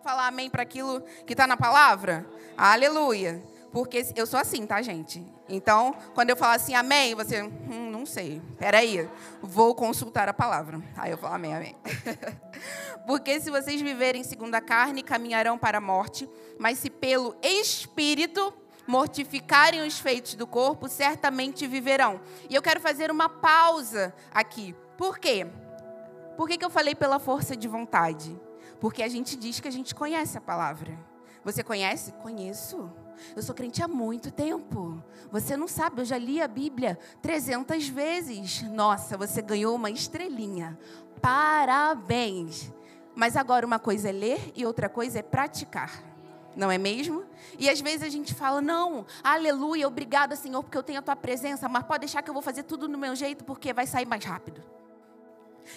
Vamos falar amém para aquilo que está na palavra? Aleluia. Porque eu sou assim, tá, gente? Então, quando eu falar assim, amém, você, hum, não sei, peraí, vou consultar a palavra. Aí eu falo amém, amém. Porque se vocês viverem segundo a carne, caminharão para a morte, mas se pelo Espírito mortificarem os feitos do corpo, certamente viverão. E eu quero fazer uma pausa aqui. Por quê? Por que, que eu falei pela força de vontade? Porque a gente diz que a gente conhece a palavra. Você conhece? Conheço. Eu sou crente há muito tempo. Você não sabe, eu já li a Bíblia 300 vezes. Nossa, você ganhou uma estrelinha. Parabéns. Mas agora uma coisa é ler e outra coisa é praticar. Não é mesmo? E às vezes a gente fala: "Não, aleluia, obrigada, Senhor, porque eu tenho a tua presença, mas pode deixar que eu vou fazer tudo no meu jeito porque vai sair mais rápido".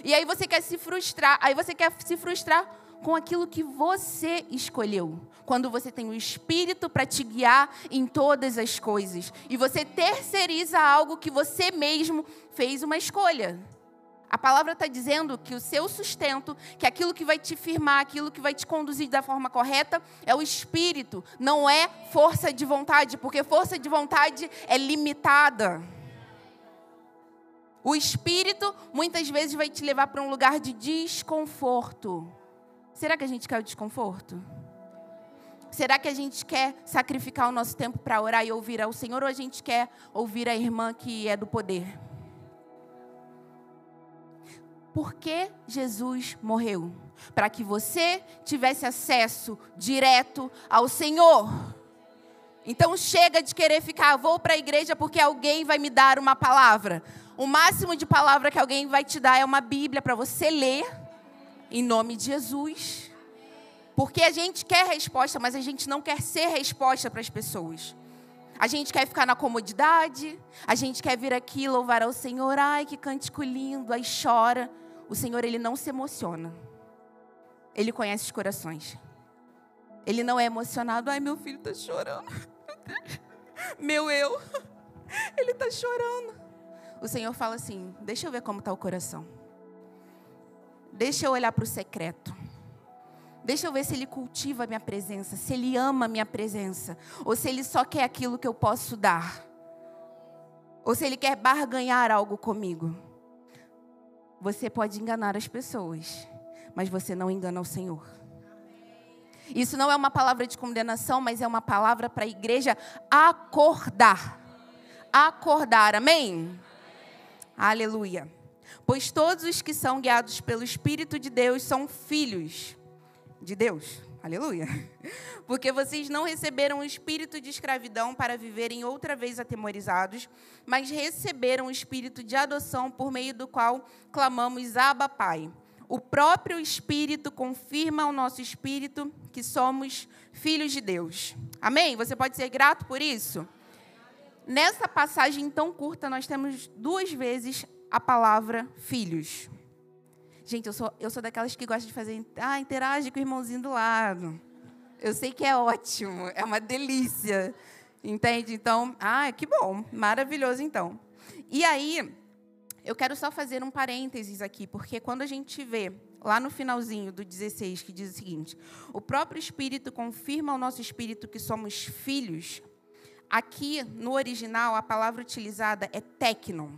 E aí você quer se frustrar, aí você quer se frustrar com aquilo que você escolheu. Quando você tem o Espírito para te guiar em todas as coisas. E você terceiriza algo que você mesmo fez uma escolha. A palavra está dizendo que o seu sustento, que aquilo que vai te firmar, aquilo que vai te conduzir da forma correta, é o espírito, não é força de vontade, porque força de vontade é limitada. O espírito muitas vezes vai te levar para um lugar de desconforto. Será que a gente quer o desconforto? Será que a gente quer sacrificar o nosso tempo para orar e ouvir ao Senhor ou a gente quer ouvir a irmã que é do poder? Por que Jesus morreu? Para que você tivesse acesso direto ao Senhor. Então chega de querer ficar, vou para a igreja porque alguém vai me dar uma palavra. O máximo de palavra que alguém vai te dar é uma Bíblia para você ler em nome de Jesus. Porque a gente quer resposta, mas a gente não quer ser resposta para as pessoas. A gente quer ficar na comodidade, a gente quer vir aqui louvar ao Senhor, ai que cântico lindo, aí chora. O Senhor, ele não se emociona. Ele conhece os corações. Ele não é emocionado, ai meu filho está chorando. Meu eu, ele está chorando. O Senhor fala assim: deixa eu ver como está o coração. Deixa eu olhar para o secreto. Deixa eu ver se ele cultiva a minha presença, se ele ama a minha presença, ou se ele só quer aquilo que eu posso dar, ou se ele quer barganhar algo comigo. Você pode enganar as pessoas, mas você não engana o Senhor. Isso não é uma palavra de condenação, mas é uma palavra para a igreja acordar. Acordar, amém? Aleluia. Pois todos os que são guiados pelo Espírito de Deus são filhos de Deus. Aleluia. Porque vocês não receberam o espírito de escravidão para viverem outra vez atemorizados, mas receberam o espírito de adoção por meio do qual clamamos Abba Pai. O próprio Espírito confirma ao nosso espírito que somos filhos de Deus. Amém? Você pode ser grato por isso? Nessa passagem tão curta, nós temos duas vezes a palavra filhos. Gente, eu sou, eu sou daquelas que gostam de fazer. Ah, interage com o irmãozinho do lado. Eu sei que é ótimo, é uma delícia. Entende? Então, ah, que bom, maravilhoso então. E aí, eu quero só fazer um parênteses aqui, porque quando a gente vê lá no finalzinho do 16, que diz o seguinte: o próprio Espírito confirma ao nosso espírito que somos filhos. Aqui, no original, a palavra utilizada é tecnon.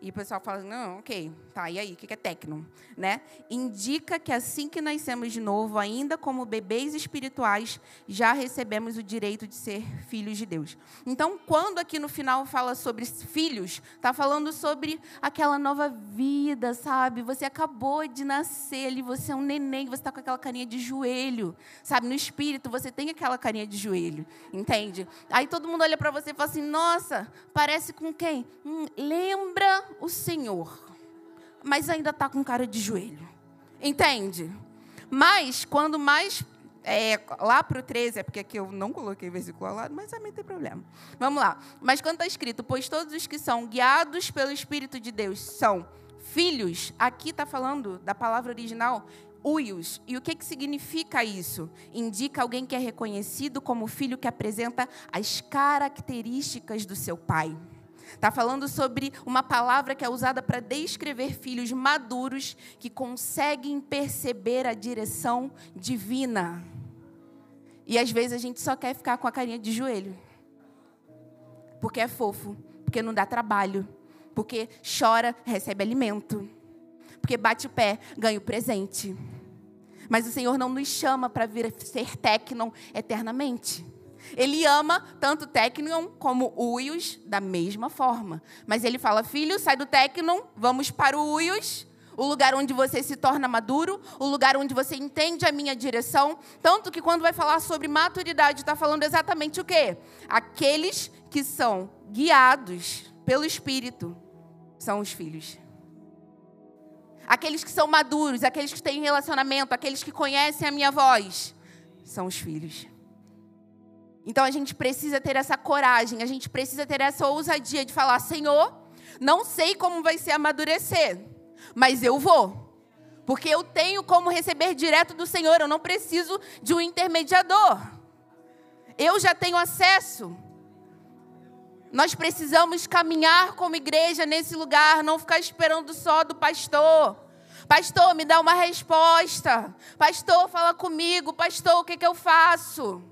E o pessoal fala, não, ok, tá, e aí, o que é tecno? Né? Indica que assim que nascemos de novo, ainda como bebês espirituais, já recebemos o direito de ser filhos de Deus. Então, quando aqui no final fala sobre filhos, está falando sobre aquela nova vida, sabe? Você acabou de nascer ali, você é um neném, você está com aquela carinha de joelho, sabe? No espírito, você tem aquela carinha de joelho, entende? Aí todo mundo olha para você e fala assim, nossa, parece com quem? Hum, lembra o Senhor, mas ainda está com cara de joelho. Entende? Mas, quando mais. É, lá para o 13, é porque aqui eu não coloquei versículo ao lado, mas também tem problema. Vamos lá. Mas quando está escrito, pois todos os que são guiados pelo Espírito de Deus são filhos, aqui está falando da palavra original, uios. E o que, que significa isso? Indica alguém que é reconhecido como filho que apresenta as características do seu pai. Está falando sobre uma palavra que é usada para descrever filhos maduros que conseguem perceber a direção divina. E às vezes a gente só quer ficar com a carinha de joelho. Porque é fofo, porque não dá trabalho, porque chora, recebe alimento, porque bate o pé, ganha o presente. Mas o Senhor não nos chama para vir ser tecnon eternamente. Ele ama tanto Tecnon como Uios da mesma forma. Mas ele fala: filho, sai do Tecnon, vamos para o Uios, o lugar onde você se torna maduro, o lugar onde você entende a minha direção. Tanto que quando vai falar sobre maturidade, está falando exatamente o quê? Aqueles que são guiados pelo Espírito são os filhos. Aqueles que são maduros, aqueles que têm relacionamento, aqueles que conhecem a minha voz, são os filhos. Então a gente precisa ter essa coragem, a gente precisa ter essa ousadia de falar: Senhor, não sei como vai ser amadurecer, mas eu vou. Porque eu tenho como receber direto do Senhor, eu não preciso de um intermediador. Eu já tenho acesso. Nós precisamos caminhar como igreja nesse lugar, não ficar esperando só do pastor. Pastor, me dá uma resposta. Pastor, fala comigo. Pastor, o que, que eu faço?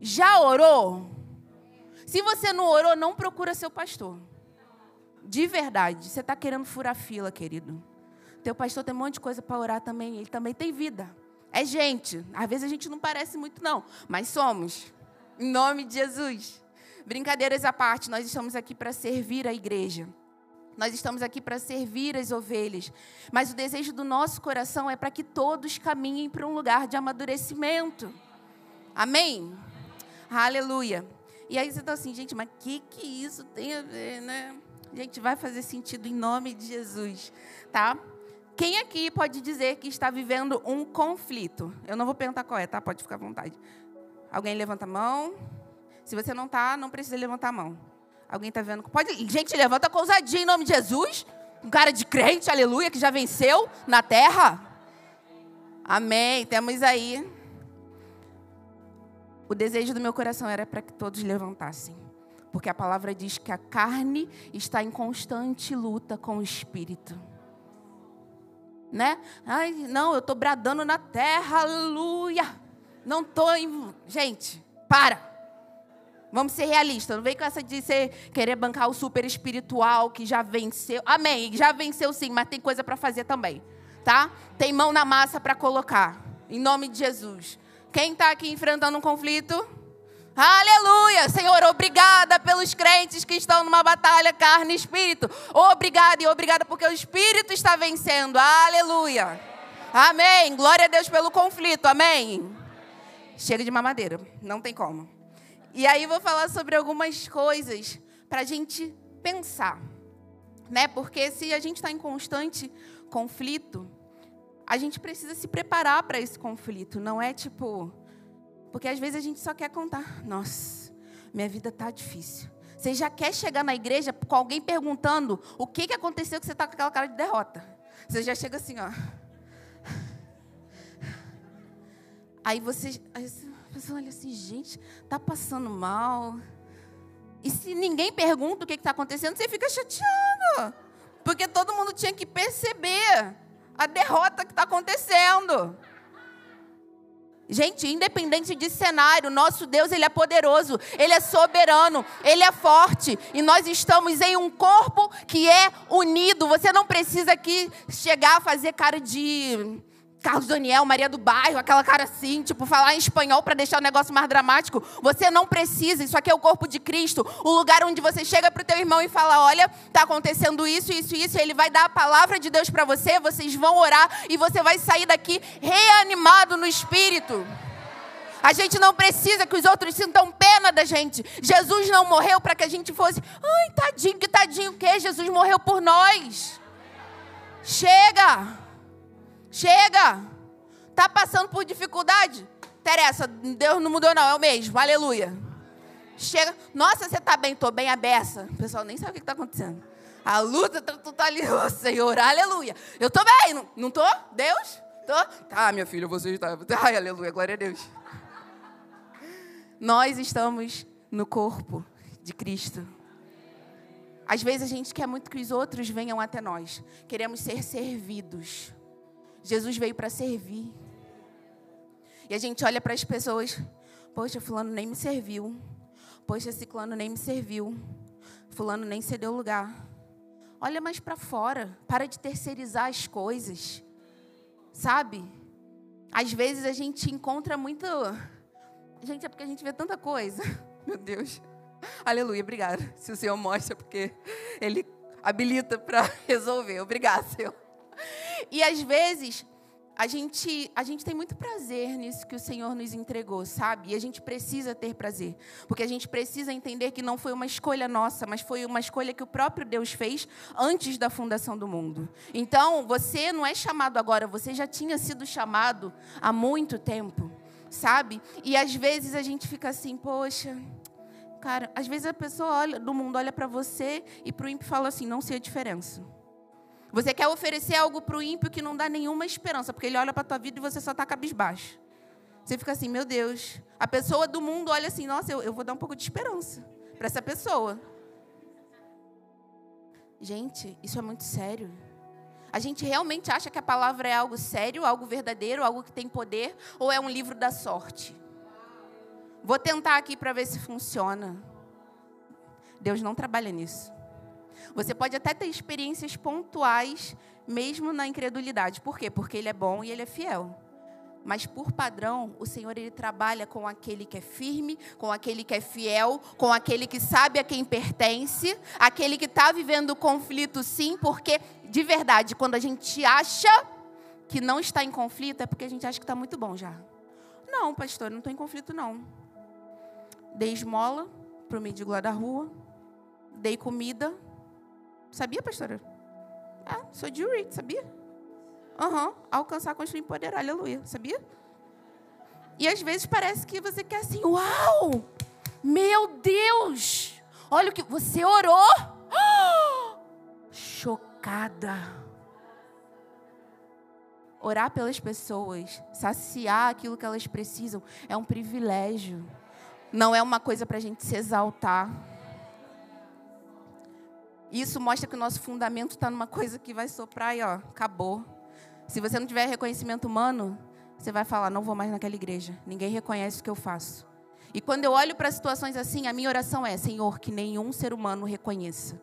Já orou? Se você não orou, não procura seu pastor. De verdade. Você está querendo furar fila, querido. Teu pastor tem um monte de coisa para orar também. Ele também tem vida. É gente. Às vezes a gente não parece muito, não. Mas somos. Em nome de Jesus. Brincadeiras à parte, nós estamos aqui para servir a igreja. Nós estamos aqui para servir as ovelhas. Mas o desejo do nosso coração é para que todos caminhem para um lugar de amadurecimento. Amém? Aleluia. E aí você está assim, gente, mas o que, que isso tem a ver, né? Gente, vai fazer sentido em nome de Jesus, tá? Quem aqui pode dizer que está vivendo um conflito? Eu não vou perguntar qual é, tá? Pode ficar à vontade. Alguém levanta a mão? Se você não está, não precisa levantar a mão. Alguém está vendo? Pode, gente, levanta com ousadia em nome de Jesus. Um cara de crente, aleluia, que já venceu na terra. Amém. Temos aí o desejo do meu coração era para que todos levantassem. Porque a palavra diz que a carne está em constante luta com o espírito. Né? Ai, não, eu estou bradando na terra, aleluia. Não estou em. Gente, para. Vamos ser realistas. Não vem com essa de ser, querer bancar o super espiritual que já venceu. Amém. Já venceu sim, mas tem coisa para fazer também. Tá? Tem mão na massa para colocar. Em nome de Jesus. Quem está aqui enfrentando um conflito? Aleluia! Senhor, obrigada pelos crentes que estão numa batalha carne e espírito. Obrigada e obrigada porque o espírito está vencendo. Aleluia! Amém! Glória a Deus pelo conflito. Amém! Chega de mamadeira, não tem como. E aí vou falar sobre algumas coisas para a gente pensar, né? Porque se a gente está em constante conflito, a gente precisa se preparar para esse conflito. Não é tipo. Porque às vezes a gente só quer contar. Nossa, minha vida tá difícil. Você já quer chegar na igreja com alguém perguntando o que, que aconteceu que você está com aquela cara de derrota. Você já chega assim, ó. Aí você, aí você olha assim, gente, tá passando mal. E se ninguém pergunta o que está acontecendo, você fica chateado. Porque todo mundo tinha que perceber a derrota que está acontecendo. Gente, independente de cenário, nosso Deus ele é poderoso, ele é soberano, ele é forte e nós estamos em um corpo que é unido. Você não precisa aqui chegar a fazer cara de Carlos Daniel, Maria do Bairro, aquela cara assim, tipo, falar em espanhol para deixar o negócio mais dramático. Você não precisa, isso aqui é o corpo de Cristo, o lugar onde você chega para o teu irmão e fala: olha, está acontecendo isso, isso, isso, ele vai dar a palavra de Deus para você, vocês vão orar e você vai sair daqui reanimado no espírito. A gente não precisa que os outros sintam pena da gente. Jesus não morreu para que a gente fosse, ai, tadinho, que tadinho o quê? Jesus morreu por nós. Chega! Chega! Tá passando por dificuldade? Teresa, Deus não mudou não, é o mesmo. Aleluia. Chega. Nossa, você tá bem? Tô bem aberta. O pessoal nem sabe o que está acontecendo. A luta, tu tá ali, oh, Senhor, aleluia. Eu tô bem, não, não tô? Deus? Tô? Tá, minha filha, você está. Ai, aleluia, glória a Deus. Nós estamos no corpo de Cristo. Às vezes a gente quer muito que os outros venham até nós. Queremos ser servidos. Jesus veio para servir. E a gente olha para as pessoas, poxa, fulano nem me serviu. Poxa, ciclano nem me serviu. Fulano nem cedeu lugar. Olha mais para fora, para de terceirizar as coisas. Sabe? Às vezes a gente encontra muito Gente, é porque a gente vê tanta coisa. Meu Deus. Aleluia, obrigada. Se o Senhor mostra, porque Ele habilita para resolver. Obrigada, Senhor. E às vezes a gente, a gente tem muito prazer nisso que o Senhor nos entregou, sabe? E a gente precisa ter prazer. Porque a gente precisa entender que não foi uma escolha nossa, mas foi uma escolha que o próprio Deus fez antes da fundação do mundo. Então, você não é chamado agora, você já tinha sido chamado há muito tempo, sabe? E às vezes a gente fica assim, poxa. Cara, às vezes a pessoa olha, do mundo olha para você e para o ímpio fala assim: não sei a diferença. Você quer oferecer algo para o ímpio que não dá nenhuma esperança, porque ele olha para a tua vida e você só está cabisbaixo. Você fica assim, meu Deus. A pessoa do mundo olha assim, nossa, eu, eu vou dar um pouco de esperança para essa pessoa. Gente, isso é muito sério. A gente realmente acha que a palavra é algo sério, algo verdadeiro, algo que tem poder, ou é um livro da sorte? Vou tentar aqui para ver se funciona. Deus não trabalha nisso. Você pode até ter experiências pontuais, mesmo na incredulidade. Por quê? Porque Ele é bom e Ele é fiel. Mas por padrão, o Senhor ele trabalha com aquele que é firme, com aquele que é fiel, com aquele que sabe a quem pertence, aquele que está vivendo conflito, sim, porque de verdade, quando a gente acha que não está em conflito, é porque a gente acha que está muito bom já. Não, pastor, não estou em conflito não. Dei esmola para o mendigo lá da rua, dei comida, Sabia, pastora? Ah, sou de Uri, sabia? Aham, uhum. alcançar, construir, empoderar, aleluia, sabia? E às vezes parece que você quer assim, uau, meu Deus, olha o que, você orou? chocada. Orar pelas pessoas, saciar aquilo que elas precisam, é um privilégio. Não é uma coisa para a gente se exaltar. Isso mostra que o nosso fundamento está numa coisa que vai soprar e ó, acabou. Se você não tiver reconhecimento humano, você vai falar, não vou mais naquela igreja. Ninguém reconhece o que eu faço. E quando eu olho para situações assim, a minha oração é, Senhor, que nenhum ser humano reconheça.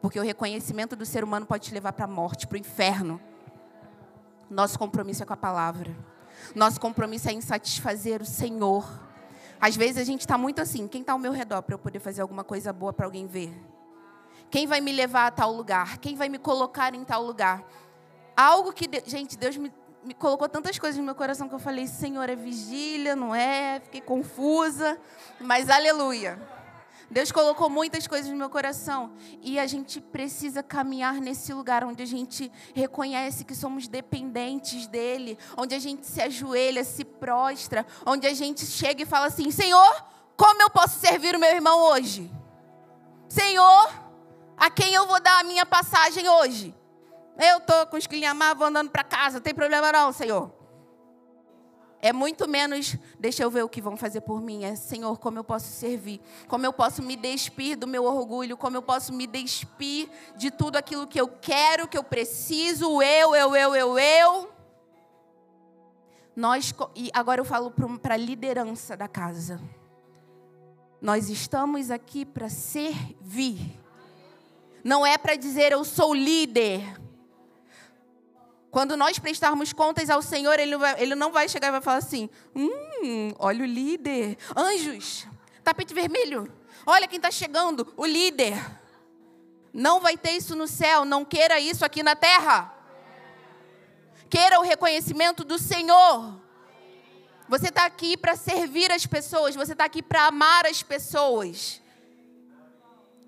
Porque o reconhecimento do ser humano pode te levar para a morte, para o inferno. Nosso compromisso é com a palavra. Nosso compromisso é em satisfazer o Senhor. Às vezes a gente está muito assim, quem está ao meu redor para eu poder fazer alguma coisa boa para alguém ver? Quem vai me levar a tal lugar? Quem vai me colocar em tal lugar? Algo que, gente, Deus me, me colocou tantas coisas no meu coração que eu falei, Senhor, é vigília, não é? Fiquei confusa, mas aleluia. Deus colocou muitas coisas no meu coração e a gente precisa caminhar nesse lugar onde a gente reconhece que somos dependentes dele, onde a gente se ajoelha, se prostra, onde a gente chega e fala assim: Senhor, como eu posso servir o meu irmão hoje? Senhor, a quem eu vou dar a minha passagem hoje? Eu estou com os cliamar, vou andando para casa, não tem problema não, Senhor. É muito menos, deixa eu ver o que vão fazer por mim. É, Senhor, como eu posso servir? Como eu posso me despir do meu orgulho? Como eu posso me despir de tudo aquilo que eu quero, que eu preciso? Eu, eu, eu, eu, eu. Nós, e agora eu falo para a liderança da casa. Nós estamos aqui para servir. Não é para dizer eu sou líder. Quando nós prestarmos contas ao Senhor, Ele não vai, ele não vai chegar e vai falar assim: hum, olha o líder. Anjos, tapete vermelho. Olha quem está chegando, o líder. Não vai ter isso no céu, não queira isso aqui na terra. Queira o reconhecimento do Senhor. Você está aqui para servir as pessoas, você está aqui para amar as pessoas.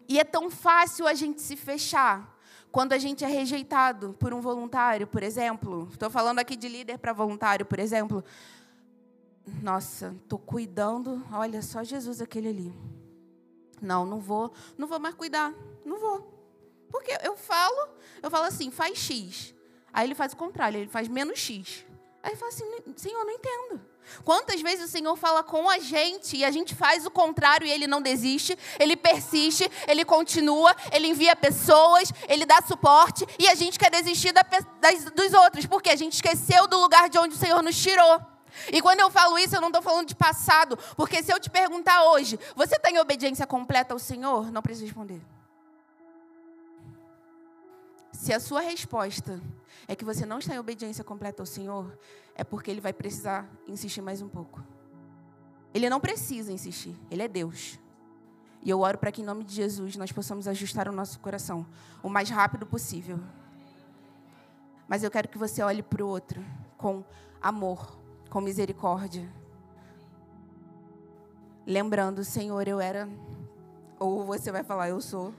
E é tão fácil a gente se fechar quando a gente é rejeitado por um voluntário, por exemplo. Estou falando aqui de líder para voluntário, por exemplo. Nossa, estou cuidando. Olha, só Jesus aquele ali. Não, não vou, não vou mais cuidar. Não vou. Porque eu falo, eu falo assim, faz X. Aí ele faz o contrário, ele faz menos X. Aí fala assim: Senhor, não entendo. Quantas vezes o Senhor fala com a gente e a gente faz o contrário e ele não desiste, ele persiste, ele continua, ele envia pessoas, ele dá suporte e a gente quer desistir da, das, dos outros, porque a gente esqueceu do lugar de onde o Senhor nos tirou. E quando eu falo isso, eu não estou falando de passado, porque se eu te perguntar hoje, você está em obediência completa ao Senhor? Não precisa responder. Se a sua resposta é que você não está em obediência completa ao Senhor, é porque Ele vai precisar insistir mais um pouco. Ele não precisa insistir, Ele é Deus. E eu oro para que, em nome de Jesus, nós possamos ajustar o nosso coração o mais rápido possível. Mas eu quero que você olhe para o outro com amor, com misericórdia. Lembrando, Senhor, eu era. Ou você vai falar, eu sou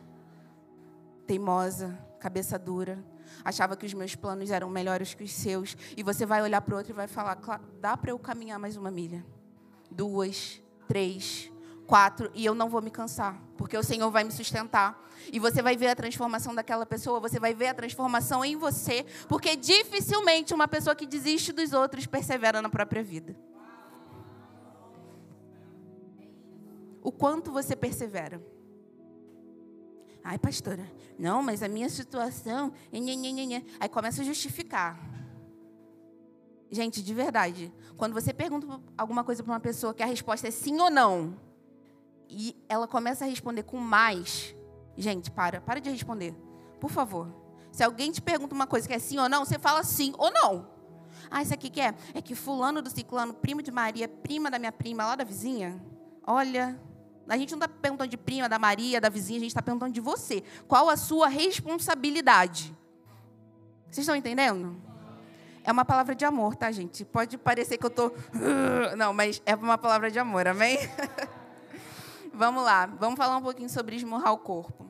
teimosa, cabeça dura, achava que os meus planos eram melhores que os seus, e você vai olhar para o outro e vai falar: dá para eu caminhar mais uma milha? Duas, três, quatro, e eu não vou me cansar, porque o Senhor vai me sustentar. E você vai ver a transformação daquela pessoa, você vai ver a transformação em você, porque dificilmente uma pessoa que desiste dos outros persevera na própria vida. O quanto você persevera? Ai, pastora, não, mas a minha situação. Aí começa a justificar. Gente, de verdade, quando você pergunta alguma coisa para uma pessoa que a resposta é sim ou não, e ela começa a responder com mais, gente, para, para de responder, por favor. Se alguém te pergunta uma coisa que é sim ou não, você fala sim ou não. Ah, isso aqui que é? É que fulano do ciclano, primo de Maria, prima da minha prima lá da vizinha, olha, a gente não está perguntando de prima, da Maria, da vizinha, a gente está perguntando de você. Qual a sua responsabilidade? Vocês estão entendendo? É uma palavra de amor, tá, gente? Pode parecer que eu estou. Não, mas é uma palavra de amor, amém? vamos lá, vamos falar um pouquinho sobre esmurrar o corpo.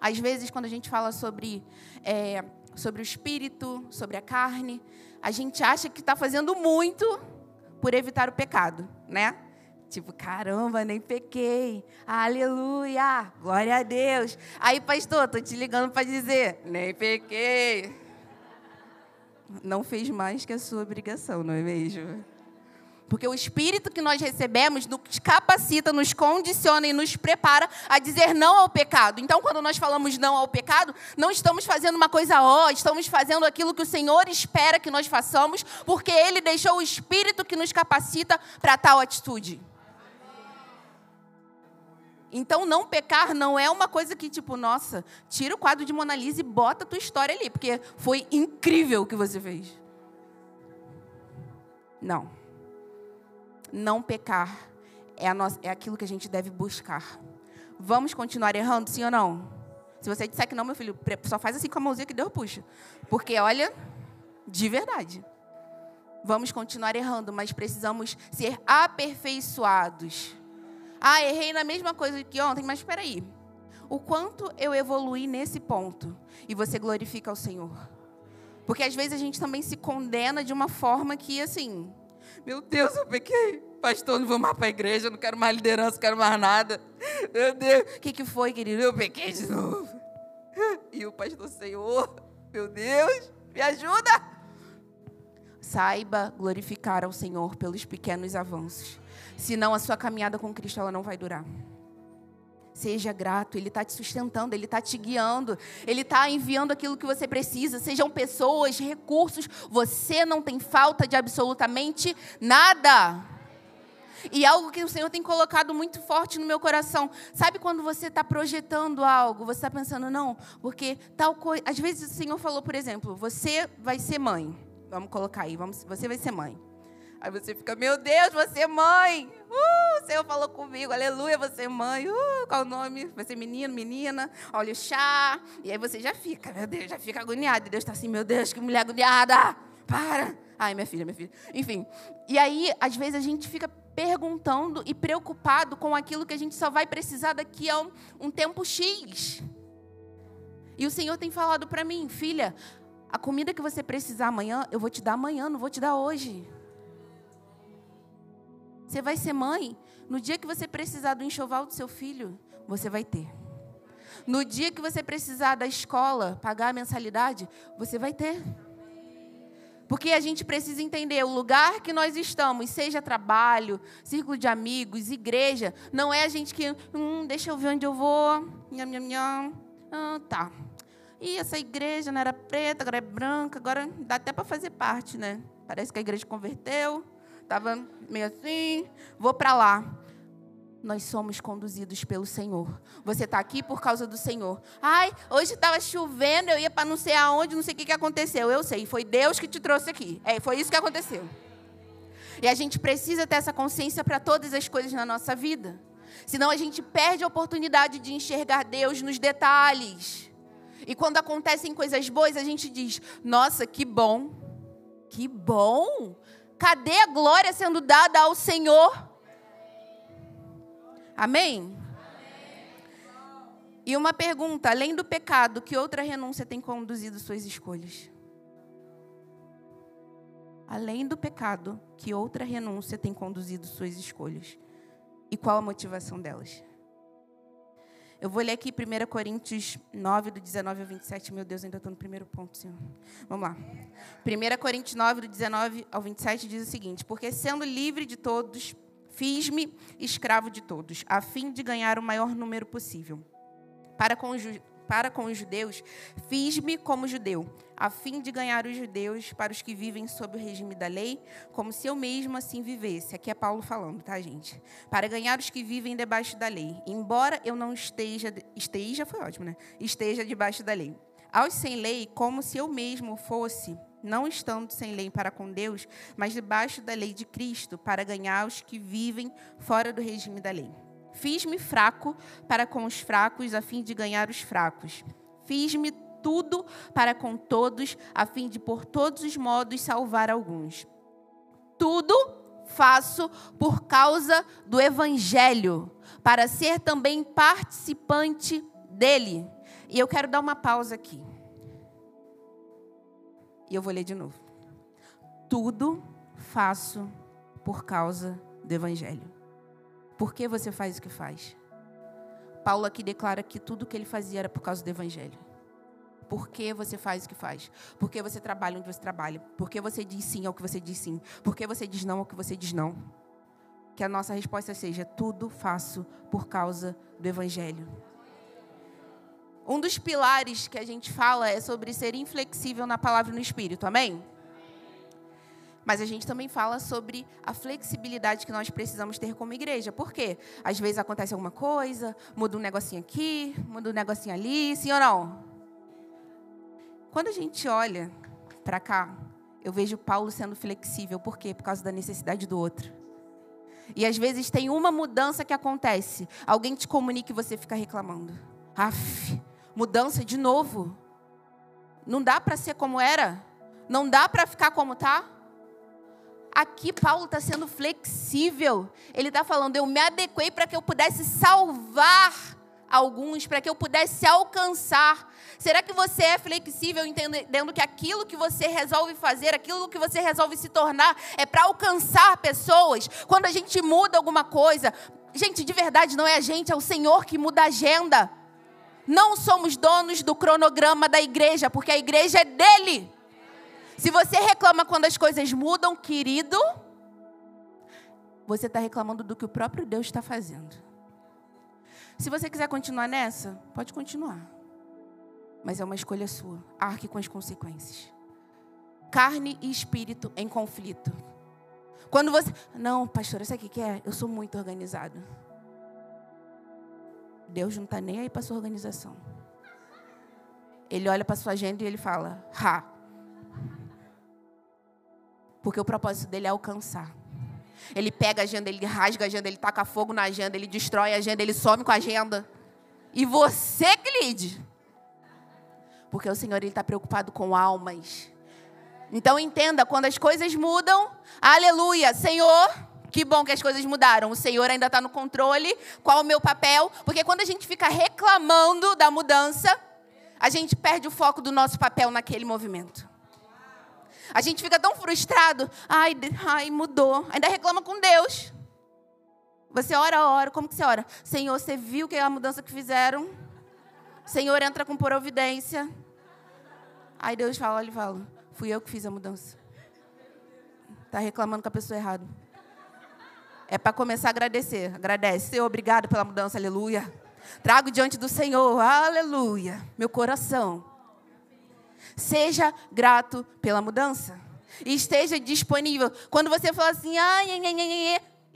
Às vezes, quando a gente fala sobre, é, sobre o espírito, sobre a carne, a gente acha que está fazendo muito por evitar o pecado, né? Tipo, caramba, nem pequei. Aleluia, glória a Deus. Aí, pastor, tô te ligando para dizer, nem pequei. Não fez mais que a sua obrigação, não é mesmo? Porque o Espírito que nós recebemos nos capacita, nos condiciona e nos prepara a dizer não ao pecado. Então, quando nós falamos não ao pecado, não estamos fazendo uma coisa ó, estamos fazendo aquilo que o Senhor espera que nós façamos, porque Ele deixou o Espírito que nos capacita para tal atitude. Então, não pecar não é uma coisa que, tipo, nossa, tira o quadro de Mona Lisa e bota a tua história ali, porque foi incrível o que você fez. Não. Não pecar é, nossa, é aquilo que a gente deve buscar. Vamos continuar errando, sim ou não? Se você disser que não, meu filho, só faz assim com a mãozinha que Deus puxa. Porque, olha, de verdade. Vamos continuar errando, mas precisamos ser aperfeiçoados ah, errei na mesma coisa que ontem, mas espera aí. O quanto eu evoluí nesse ponto e você glorifica ao Senhor? Porque às vezes a gente também se condena de uma forma que, assim, meu Deus, eu pequei. Pastor, não vou mais para a igreja, não quero mais liderança, não quero mais nada. Meu Deus, o que, que foi, querido? Eu pequei de novo. E o pastor, Senhor, meu Deus, me ajuda. Saiba glorificar ao Senhor pelos pequenos avanços. Senão a sua caminhada com Cristo ela não vai durar. Seja grato, Ele está te sustentando, Ele está te guiando, Ele está enviando aquilo que você precisa. Sejam pessoas, recursos, você não tem falta de absolutamente nada. E algo que o Senhor tem colocado muito forte no meu coração. Sabe quando você está projetando algo, você está pensando, não, porque tal coisa. Às vezes o Senhor falou, por exemplo, você vai ser mãe. Vamos colocar aí, vamos, você vai ser mãe. Aí você fica, meu Deus, você é mãe. Uh, o Senhor falou comigo, aleluia, você é mãe. Uh, qual o nome? Vai ser menino, menina, olha o chá. E aí você já fica, meu Deus, já fica agoniado. E Deus está assim, meu Deus, que mulher agoniada. Para. Ai, minha filha, minha filha. Enfim. E aí, às vezes, a gente fica perguntando e preocupado com aquilo que a gente só vai precisar daqui a um, um tempo X. E o Senhor tem falado para mim, filha, a comida que você precisar amanhã, eu vou te dar amanhã, não vou te dar hoje. Você vai ser mãe. No dia que você precisar do enxoval do seu filho, você vai ter. No dia que você precisar da escola, pagar a mensalidade, você vai ter. Porque a gente precisa entender o lugar que nós estamos, seja trabalho, círculo de amigos, igreja, não é a gente que, hum, deixa eu ver onde eu vou, nham, nham, nham. Ah, tá. E essa igreja não era preta, agora é branca, agora dá até para fazer parte, né? Parece que a igreja converteu, estava meio assim, vou para lá nós somos conduzidos pelo Senhor. Você está aqui por causa do Senhor. Ai, hoje estava chovendo, eu ia para não sei aonde, não sei o que, que aconteceu. Eu sei, foi Deus que te trouxe aqui. É, foi isso que aconteceu. E a gente precisa ter essa consciência para todas as coisas na nossa vida. Senão a gente perde a oportunidade de enxergar Deus nos detalhes. E quando acontecem coisas boas, a gente diz: Nossa, que bom, que bom. Cadê a glória sendo dada ao Senhor? Amém? E uma pergunta: além do pecado, que outra renúncia tem conduzido suas escolhas? Além do pecado, que outra renúncia tem conduzido suas escolhas? E qual a motivação delas? Eu vou ler aqui 1 Coríntios 9, do 19 ao 27. Meu Deus, ainda estou no primeiro ponto, Senhor. Vamos lá. 1 Coríntios 9, do 19 ao 27 diz o seguinte: Porque sendo livre de todos, Fiz-me escravo de todos, a fim de ganhar o maior número possível. Para com os, para com os judeus, fiz-me como judeu, a fim de ganhar os judeus para os que vivem sob o regime da lei, como se eu mesmo assim vivesse. Aqui é Paulo falando, tá, gente? Para ganhar os que vivem debaixo da lei. Embora eu não esteja. Esteja, foi ótimo, né? Esteja debaixo da lei. Aos sem lei, como se eu mesmo fosse não estando sem lei para com Deus, mas debaixo da lei de Cristo, para ganhar os que vivem fora do regime da lei. Fiz-me fraco para com os fracos, a fim de ganhar os fracos. Fiz-me tudo para com todos, a fim de por todos os modos salvar alguns. Tudo faço por causa do evangelho, para ser também participante dele. E eu quero dar uma pausa aqui. E eu vou ler de novo. Tudo faço por causa do Evangelho. Por que você faz o que faz? Paulo aqui declara que tudo o que ele fazia era por causa do Evangelho. Por que você faz o que faz? Por que você trabalha onde você trabalha? Por que você diz sim ao que você diz sim? Por que você diz não ao que você diz não? Que a nossa resposta seja: tudo faço por causa do Evangelho. Um dos pilares que a gente fala é sobre ser inflexível na palavra e no espírito, amém? Mas a gente também fala sobre a flexibilidade que nós precisamos ter como igreja. Por quê? Às vezes acontece alguma coisa, muda um negocinho aqui, muda um negocinho ali, sim ou não? Quando a gente olha para cá, eu vejo Paulo sendo flexível. Por quê? Por causa da necessidade do outro. E às vezes tem uma mudança que acontece. Alguém te comunica e você fica reclamando. Aff, mudança de novo. Não dá para ser como era. Não dá para ficar como tá. Aqui Paulo está sendo flexível. Ele está falando: eu me adequei para que eu pudesse salvar alguns, para que eu pudesse alcançar. Será que você é flexível entendendo que aquilo que você resolve fazer, aquilo que você resolve se tornar, é para alcançar pessoas? Quando a gente muda alguma coisa, gente, de verdade, não é a gente, é o Senhor que muda a agenda. Não somos donos do cronograma da igreja, porque a igreja é dele. Se você reclama quando as coisas mudam, querido, você está reclamando do que o próprio Deus está fazendo. Se você quiser continuar nessa, pode continuar. Mas é uma escolha sua. Arque com as consequências. Carne e espírito em conflito. Quando você. Não, pastora, sabe o que é? Eu sou muito organizado. Deus não está nem aí para sua organização. Ele olha para sua agenda e ele fala: Ha. Porque o propósito dele é alcançar. Ele pega a agenda, ele rasga a agenda, ele taca fogo na agenda, ele destrói a agenda, ele some com a agenda. E você que lide. Porque o Senhor está preocupado com almas. Então entenda, quando as coisas mudam, aleluia, Senhor, que bom que as coisas mudaram. O Senhor ainda está no controle. Qual o meu papel? Porque quando a gente fica reclamando da mudança, a gente perde o foco do nosso papel naquele movimento. A gente fica tão frustrado. Ai, ai, mudou. Ainda reclama com Deus. Você ora, ora. Como que você ora? Senhor, você viu que é a mudança que fizeram? Senhor, entra com providência. Aí Deus fala, ele fala, fui eu que fiz a mudança. Está reclamando com a pessoa errada. É para começar a agradecer. Agradece. Senhor, obrigado pela mudança, aleluia. Trago diante do Senhor, aleluia, meu coração. Seja grato pela mudança. E esteja disponível. Quando você fala assim,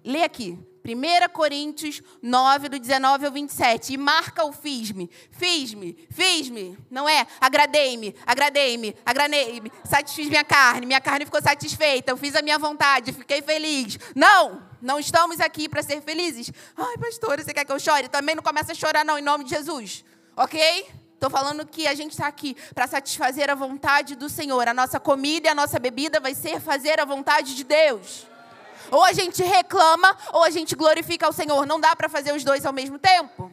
lê aqui. 1 Coríntios 9, do 19 ao 27. E marca o fiz-me. Fiz-me, fiz-me. Não é? Agradei-me, agradei-me, agradei-me. Satisfiz minha carne, minha carne ficou satisfeita. Eu fiz a minha vontade, fiquei feliz. Não, não estamos aqui para ser felizes. Ai, pastor, você quer que eu chore? Também não começa a chorar, não, em nome de Jesus. Ok? Estou falando que a gente está aqui para satisfazer a vontade do Senhor. A nossa comida e a nossa bebida vai ser fazer a vontade de Deus. Ou a gente reclama, ou a gente glorifica ao Senhor. Não dá para fazer os dois ao mesmo tempo.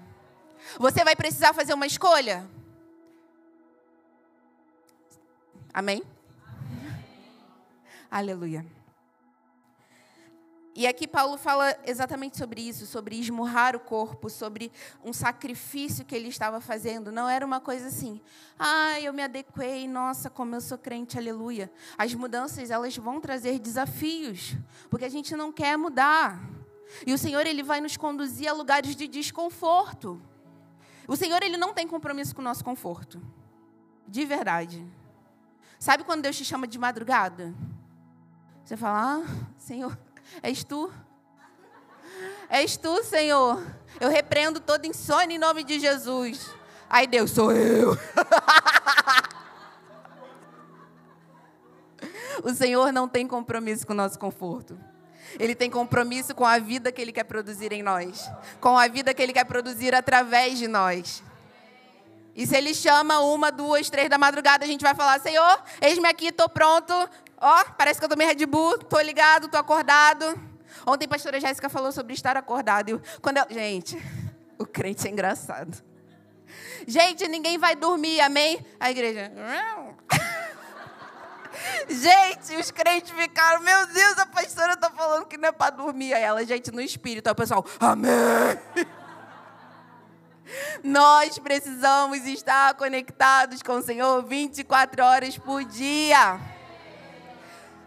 Você vai precisar fazer uma escolha. Amém? Aleluia. E aqui Paulo fala exatamente sobre isso, sobre esmurrar o corpo, sobre um sacrifício que ele estava fazendo. Não era uma coisa assim, ah, eu me adequei, nossa, como eu sou crente, aleluia. As mudanças, elas vão trazer desafios, porque a gente não quer mudar. E o Senhor, Ele vai nos conduzir a lugares de desconforto. O Senhor, Ele não tem compromisso com o nosso conforto. De verdade. Sabe quando Deus te chama de madrugada? Você fala, ah, Senhor És tu? És tu, Senhor. Eu repreendo toda insônia em nome de Jesus. Ai, Deus, sou eu. o Senhor não tem compromisso com o nosso conforto. Ele tem compromisso com a vida que Ele quer produzir em nós, com a vida que Ele quer produzir através de nós. E se Ele chama uma, duas, três da madrugada, a gente vai falar: Senhor, eis-me aqui, estou pronto, Ó, oh, parece que eu tomei Red Bull, tô ligado, tô acordado. Ontem a pastora Jéssica falou sobre estar acordado. Eu, quando eu, gente, o crente é engraçado. Gente, ninguém vai dormir, amém? A igreja. gente, os crentes ficaram, meu Deus, a pastora está falando que não é para dormir. Aí ela, gente, no espírito. Aí o pessoal, amém. Nós precisamos estar conectados com o Senhor 24 horas por dia.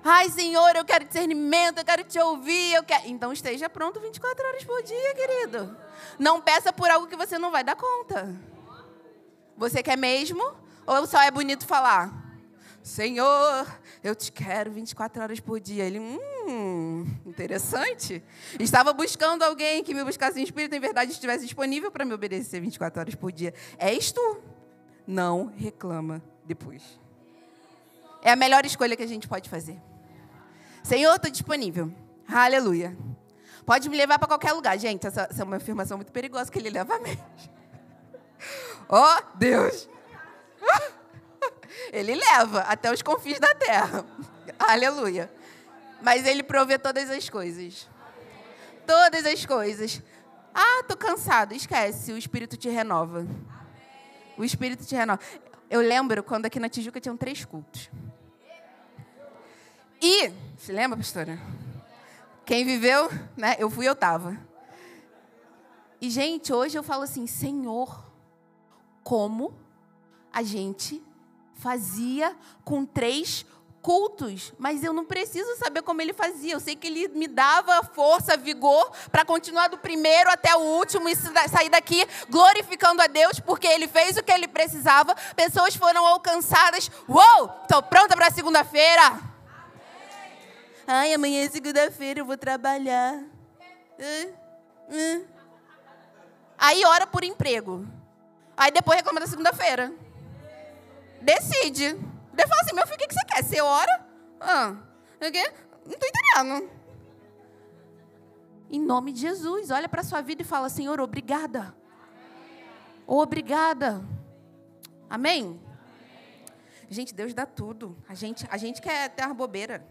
Ai, Senhor, eu quero discernimento, eu quero te ouvir, eu quero. Então esteja pronto 24 horas por dia, querido. Não peça por algo que você não vai dar conta. Você quer mesmo? Ou só é bonito falar? Senhor, eu te quero 24 horas por dia. Ele, hum, interessante. Estava buscando alguém que me buscasse em espírito, em verdade estivesse disponível para me obedecer 24 horas por dia. És tu. Não reclama depois. É a melhor escolha que a gente pode fazer. Senhor, estou disponível. Aleluia. Pode me levar para qualquer lugar. Gente, essa, essa, é uma afirmação muito perigosa que ele leva mente. Oh, Deus. Ele leva até os confins da terra. Aleluia. Mas ele provê todas as coisas. Todas as coisas. Ah, tô cansado. Esquece, o Espírito te renova. O Espírito te renova. Eu lembro quando aqui na Tijuca tinham três cultos. E, se lembra, pastora? Quem viveu, né? Eu fui, eu estava. E, gente, hoje eu falo assim, Senhor, como a gente fazia com três cultos, mas eu não preciso saber como ele fazia. Eu sei que ele me dava força, vigor para continuar do primeiro até o último e sair daqui glorificando a Deus, porque ele fez o que ele precisava. Pessoas foram alcançadas. Uou! Estou pronta para segunda-feira. Ai, amanhã é segunda-feira, eu vou trabalhar. Aí ora por emprego. Aí depois reclama da segunda-feira. Decide. Depois fala assim, meu filho, o que você quer? Você ora? Ah, não estou entendendo. Em nome de Jesus, olha para sua vida e fala, Senhor, obrigada. Obrigada. Amém? Gente, Deus dá tudo. A gente, a gente quer ter uma bobeira.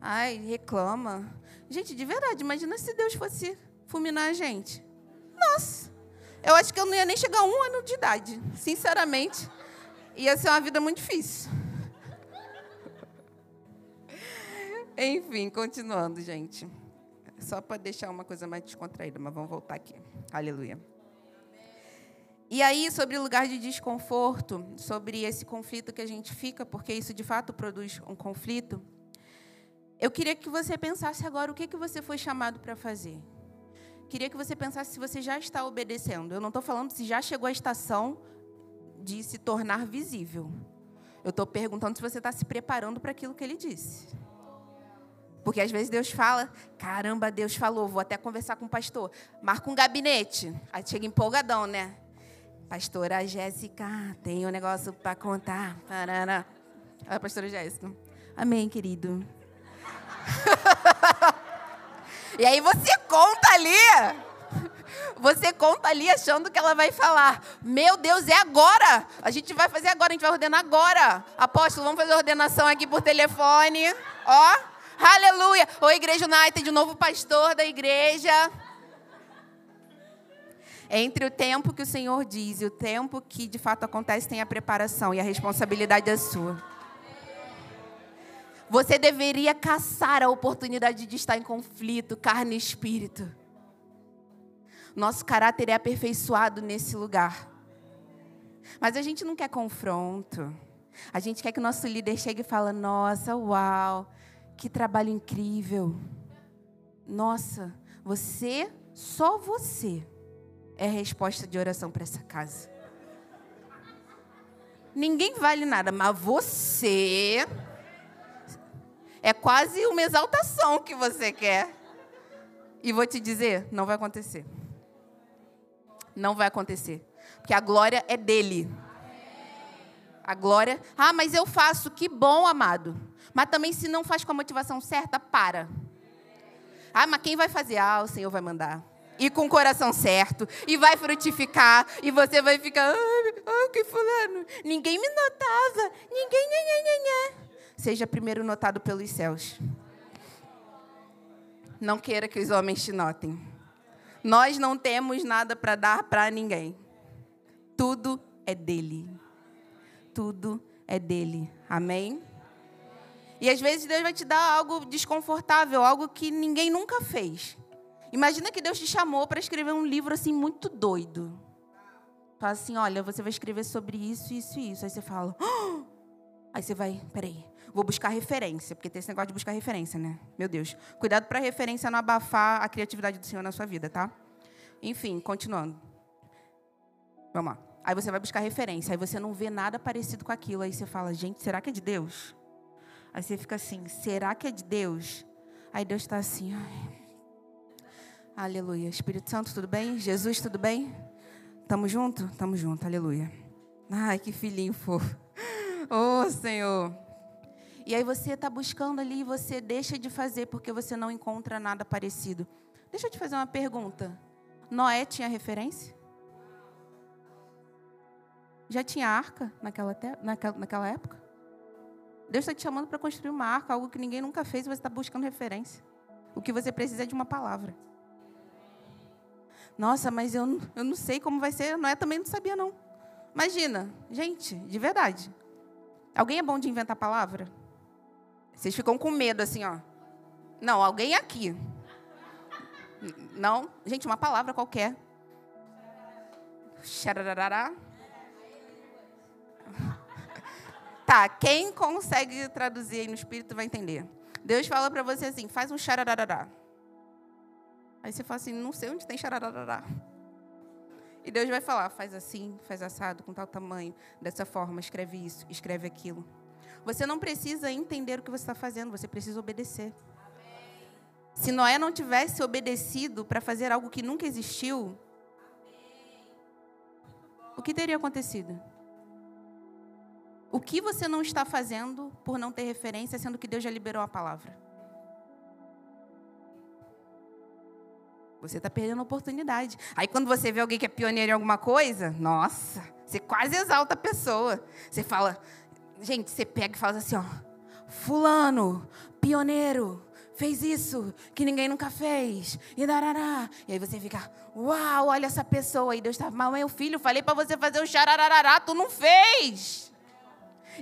Ai, reclama. Gente, de verdade, imagina se Deus fosse fulminar a gente. Nossa, eu acho que eu não ia nem chegar a um ano de idade, sinceramente. Ia ser uma vida muito difícil. Enfim, continuando, gente. Só para deixar uma coisa mais descontraída, mas vamos voltar aqui. Aleluia. E aí, sobre o lugar de desconforto, sobre esse conflito que a gente fica, porque isso de fato produz um conflito. Eu queria que você pensasse agora o que, que você foi chamado para fazer. Queria que você pensasse se você já está obedecendo. Eu não estou falando se já chegou a estação de se tornar visível. Eu estou perguntando se você está se preparando para aquilo que ele disse. Porque às vezes Deus fala, caramba, Deus falou, vou até conversar com o pastor. Marca um gabinete. Aí chega empolgadão, né? Pastora Jéssica, tem um negócio para contar. Parará. A pastora Jéssica. Amém, querido. e aí você conta ali. Você conta ali achando que ela vai falar. Meu Deus, é agora. A gente vai fazer agora, a gente vai ordenar agora. Apóstolo, vamos fazer ordenação aqui por telefone. Ó, aleluia. Oi, Igreja United, novo pastor da igreja. Entre o tempo que o Senhor diz e o tempo que de fato acontece, tem a preparação e a responsabilidade é sua. Você deveria caçar a oportunidade de estar em conflito, carne e espírito. Nosso caráter é aperfeiçoado nesse lugar. Mas a gente não quer confronto. A gente quer que o nosso líder chegue e fale: Nossa, uau, que trabalho incrível. Nossa, você, só você, é a resposta de oração para essa casa. Ninguém vale nada, mas você é quase uma exaltação que você quer. E vou te dizer, não vai acontecer. Não vai acontecer. Porque a glória é dele. A glória. Ah, mas eu faço. Que bom, amado. Mas também, se não faz com a motivação certa, para. Ah, mas quem vai fazer? Ah, o Senhor vai mandar. E com o coração certo. E vai frutificar. E você vai ficar. Ah, que fulano. Ninguém me notava. Ninguém. Nha, nha, nha, nha seja primeiro notado pelos céus. Não queira que os homens te notem. Nós não temos nada para dar para ninguém. Tudo é dele. Tudo é dele. Amém? E às vezes Deus vai te dar algo desconfortável, algo que ninguém nunca fez. Imagina que Deus te chamou para escrever um livro assim muito doido. Fala assim, olha, você vai escrever sobre isso, isso e isso. Aí você fala, oh! Aí você vai, peraí, Vou buscar referência, porque tem esse negócio de buscar referência, né? Meu Deus. Cuidado para a referência não abafar a criatividade do Senhor na sua vida, tá? Enfim, continuando. Vamos lá. Aí você vai buscar referência, aí você não vê nada parecido com aquilo, aí você fala, gente, será que é de Deus? Aí você fica assim, será que é de Deus? Aí Deus está assim, aleluia. Espírito Santo, tudo bem? Jesus, tudo bem? Tamo junto? Tamo junto, aleluia. Ai, que filhinho fofo. Oh, Senhor. E aí você está buscando ali e você deixa de fazer porque você não encontra nada parecido. Deixa eu te fazer uma pergunta. Noé tinha referência? Já tinha arca naquela, te... naquela, naquela época? Deus está te chamando para construir uma arca, algo que ninguém nunca fez e você está buscando referência. O que você precisa é de uma palavra. Nossa, mas eu, eu não sei como vai ser. Noé também não sabia, não. Imagina, gente, de verdade. Alguém é bom de inventar palavra? Vocês ficam com medo assim, ó. Não, alguém aqui. Não, gente, uma palavra qualquer. Xararará. Tá, quem consegue traduzir aí no espírito vai entender. Deus fala para você assim, faz um xararará. Aí você fala assim, não sei onde tem xararará. E Deus vai falar, faz assim, faz assado, com tal tamanho, dessa forma, escreve isso, escreve aquilo. Você não precisa entender o que você está fazendo, você precisa obedecer. Amém. Se Noé não tivesse obedecido para fazer algo que nunca existiu, o que teria acontecido? O que você não está fazendo por não ter referência, sendo que Deus já liberou a palavra? Você está perdendo a oportunidade. Aí quando você vê alguém que é pioneiro em alguma coisa, nossa, você quase exalta a pessoa. Você fala, Gente, você pega e fala assim, ó. Fulano, pioneiro, fez isso que ninguém nunca fez. E darará. E aí você fica, uau, olha essa pessoa. E Deus está, mas meu filho, falei para você fazer o xarararará, tu não fez.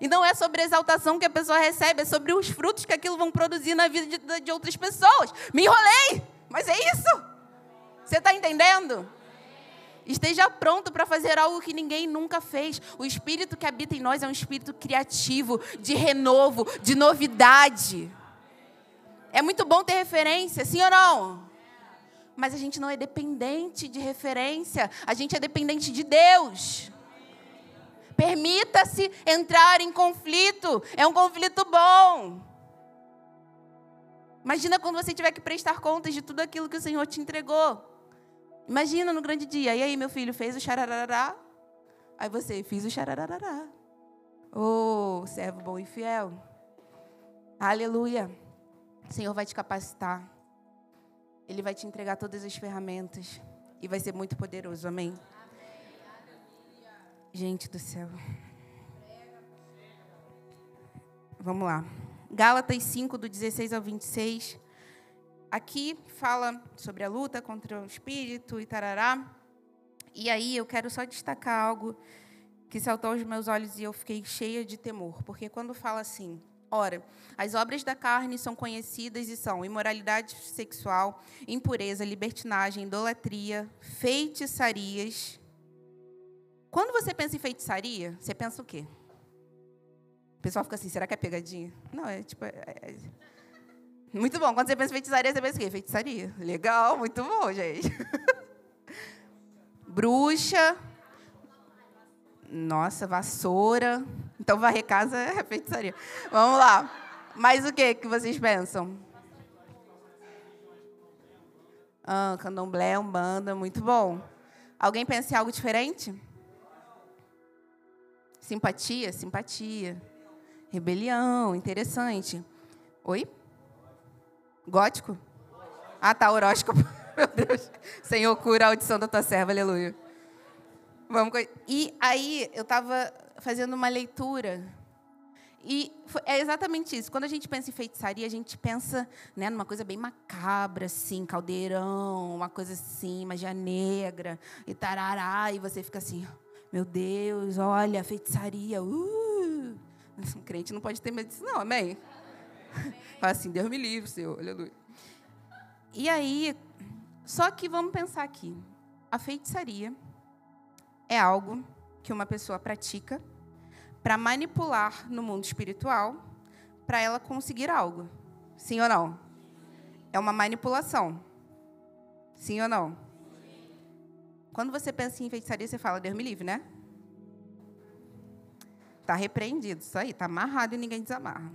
E não é sobre a exaltação que a pessoa recebe, é sobre os frutos que aquilo vão produzir na vida de, de outras pessoas. Me enrolei, mas é isso. Você está entendendo? Esteja pronto para fazer algo que ninguém nunca fez. O espírito que habita em nós é um espírito criativo, de renovo, de novidade. É muito bom ter referência, sim ou não? Mas a gente não é dependente de referência, a gente é dependente de Deus. Permita-se entrar em conflito, é um conflito bom. Imagina quando você tiver que prestar contas de tudo aquilo que o Senhor te entregou. Imagina no grande dia. E aí, meu filho, fez o xararará? Aí você, fiz o xararará. Oh, servo bom e fiel. Aleluia. O Senhor vai te capacitar. Ele vai te entregar todas as ferramentas. E vai ser muito poderoso. Amém? Gente do céu. Vamos lá. Gálatas 5, do 16 ao 26. Aqui fala sobre a luta contra o espírito e tarará. E aí eu quero só destacar algo que saltou aos meus olhos e eu fiquei cheia de temor. Porque quando fala assim, ora, as obras da carne são conhecidas e são imoralidade sexual, impureza, libertinagem, idolatria, feitiçarias. Quando você pensa em feitiçaria, você pensa o quê? O pessoal fica assim, será que é pegadinha? Não, é tipo. É, é muito bom. Quando você pensa em feitiçaria, você pensa o quê? Feitiçaria. Legal, muito bom, gente. Bruxa. Nossa, vassoura. Então, varrer casa é feitiçaria. Vamos lá. Mais o que que vocês pensam? Ah, candomblé, umbanda, muito bom. Alguém pensa em algo diferente? Simpatia? Simpatia. Rebelião, interessante. Oi? Gótico? Ah, tá, horóscopo. Meu Deus. Senhor, cura a audição da tua serva, aleluia. Vamos. E aí, eu estava fazendo uma leitura. E é exatamente isso. Quando a gente pensa em feitiçaria, a gente pensa né, numa coisa bem macabra, assim, caldeirão, uma coisa assim, magia negra, e tarará, e você fica assim, meu Deus, olha, feitiçaria, uh! Um crente não pode ter medo disso, não, amém? Fala assim, Deus me livre, Senhor, aleluia. E aí, só que vamos pensar aqui. A feitiçaria é algo que uma pessoa pratica para manipular no mundo espiritual para ela conseguir algo. Sim ou não? É uma manipulação. Sim ou não? Quando você pensa em feitiçaria, você fala, Deus me livre, né? Está repreendido, isso aí, está amarrado e ninguém desamarra.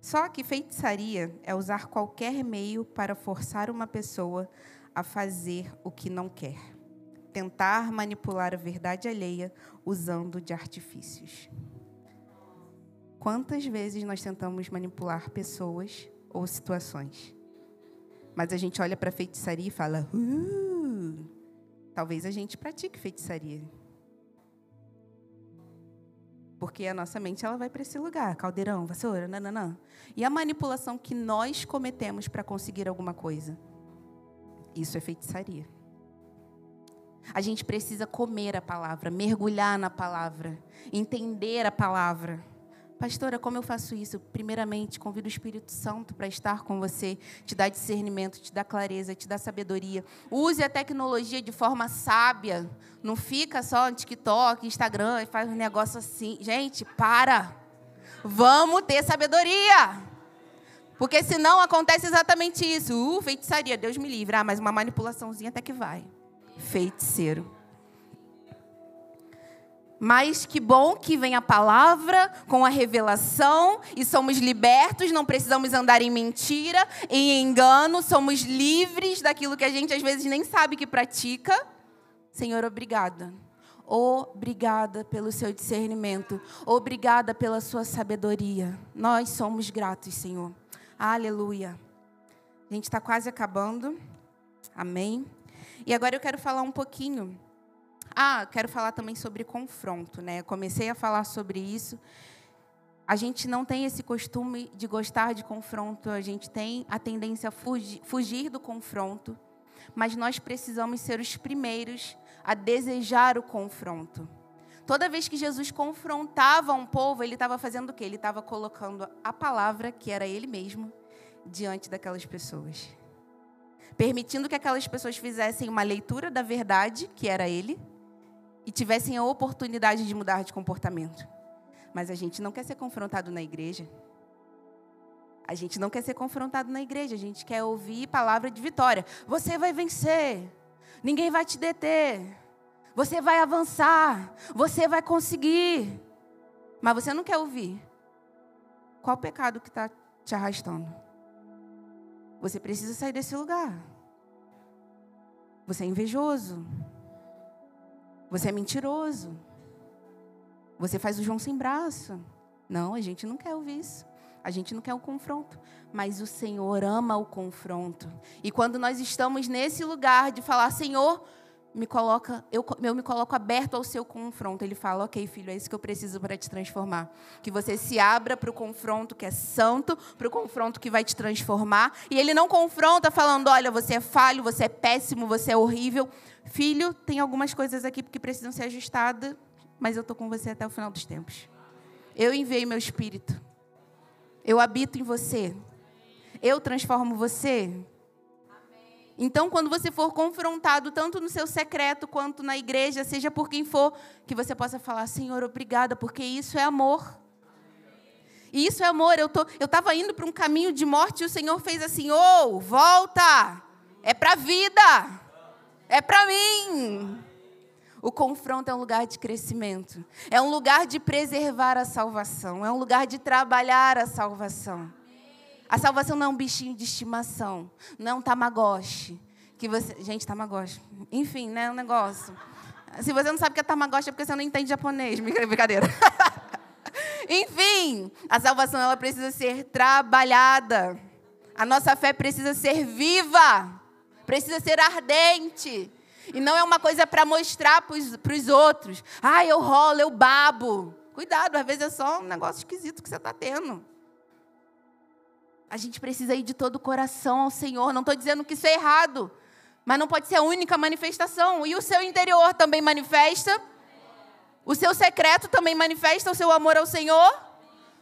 Só que feitiçaria é usar qualquer meio para forçar uma pessoa a fazer o que não quer. Tentar manipular a verdade alheia usando de artifícios. Quantas vezes nós tentamos manipular pessoas ou situações? Mas a gente olha para feitiçaria e fala: uh, talvez a gente pratique feitiçaria. Porque a nossa mente ela vai para esse lugar, caldeirão, vassoura, nananã. E a manipulação que nós cometemos para conseguir alguma coisa. Isso é feitiçaria. A gente precisa comer a palavra, mergulhar na palavra, entender a palavra. Pastora, como eu faço isso? Primeiramente, convido o Espírito Santo para estar com você, te dar discernimento, te dar clareza, te dar sabedoria. Use a tecnologia de forma sábia. Não fica só no TikTok, Instagram e faz um negócio assim. Gente, para. Vamos ter sabedoria. Porque senão acontece exatamente isso. Uh, feitiçaria, Deus me livre. Ah, mas uma manipulaçãozinha até que vai. Feiticeiro. Mas que bom que vem a palavra com a revelação e somos libertos, não precisamos andar em mentira, em engano, somos livres daquilo que a gente às vezes nem sabe que pratica. Senhor, obrigada. Obrigada pelo seu discernimento. Obrigada pela sua sabedoria. Nós somos gratos, Senhor. Aleluia. A gente está quase acabando. Amém. E agora eu quero falar um pouquinho ah, quero falar também sobre confronto, né? Comecei a falar sobre isso. A gente não tem esse costume de gostar de confronto, a gente tem a tendência a fugir, fugir do confronto, mas nós precisamos ser os primeiros a desejar o confronto. Toda vez que Jesus confrontava um povo, ele estava fazendo o quê? Ele estava colocando a palavra, que era ele mesmo, diante daquelas pessoas. Permitindo que aquelas pessoas fizessem uma leitura da verdade, que era ele, e tivessem a oportunidade de mudar de comportamento. Mas a gente não quer ser confrontado na igreja. A gente não quer ser confrontado na igreja, a gente quer ouvir palavra de vitória. Você vai vencer. Ninguém vai te deter. Você vai avançar. Você vai conseguir. Mas você não quer ouvir. Qual o pecado que está te arrastando? Você precisa sair desse lugar. Você é invejoso. Você é mentiroso. Você faz o João sem braço. Não, a gente não quer ouvir isso. A gente não quer o confronto, mas o Senhor ama o confronto. E quando nós estamos nesse lugar de falar, Senhor, me coloca, eu, eu me coloco aberto ao seu confronto. Ele fala, ok, filho, é isso que eu preciso para te transformar. Que você se abra para o confronto que é santo, para o confronto que vai te transformar. E ele não confronta falando, olha, você é falho, você é péssimo, você é horrível. Filho, tem algumas coisas aqui que precisam ser ajustadas, mas eu estou com você até o final dos tempos. Eu enviei meu espírito. Eu habito em você. Eu transformo você. Então, quando você for confrontado, tanto no seu secreto quanto na igreja, seja por quem for, que você possa falar: Senhor, obrigada, porque isso é amor. E isso é amor. Eu estava indo para um caminho de morte e o Senhor fez assim: Ô, oh, volta! É para a vida! É para mim! O confronto é um lugar de crescimento, é um lugar de preservar a salvação, é um lugar de trabalhar a salvação. A salvação não é um bichinho de estimação, não é um tamagotchi. Que você... Gente, tamagotchi. Enfim, né? Um negócio. Se você não sabe o que é tamagotchi, é porque você não entende japonês. Brincadeira. Enfim, a salvação ela precisa ser trabalhada. A nossa fé precisa ser viva, precisa ser ardente. E não é uma coisa para mostrar para os outros. Ah, eu rolo, eu babo. Cuidado, às vezes é só um negócio esquisito que você está tendo. A gente precisa ir de todo o coração ao Senhor. Não estou dizendo que isso é errado, mas não pode ser a única manifestação. E o seu interior também manifesta? O seu secreto também manifesta o seu amor ao Senhor?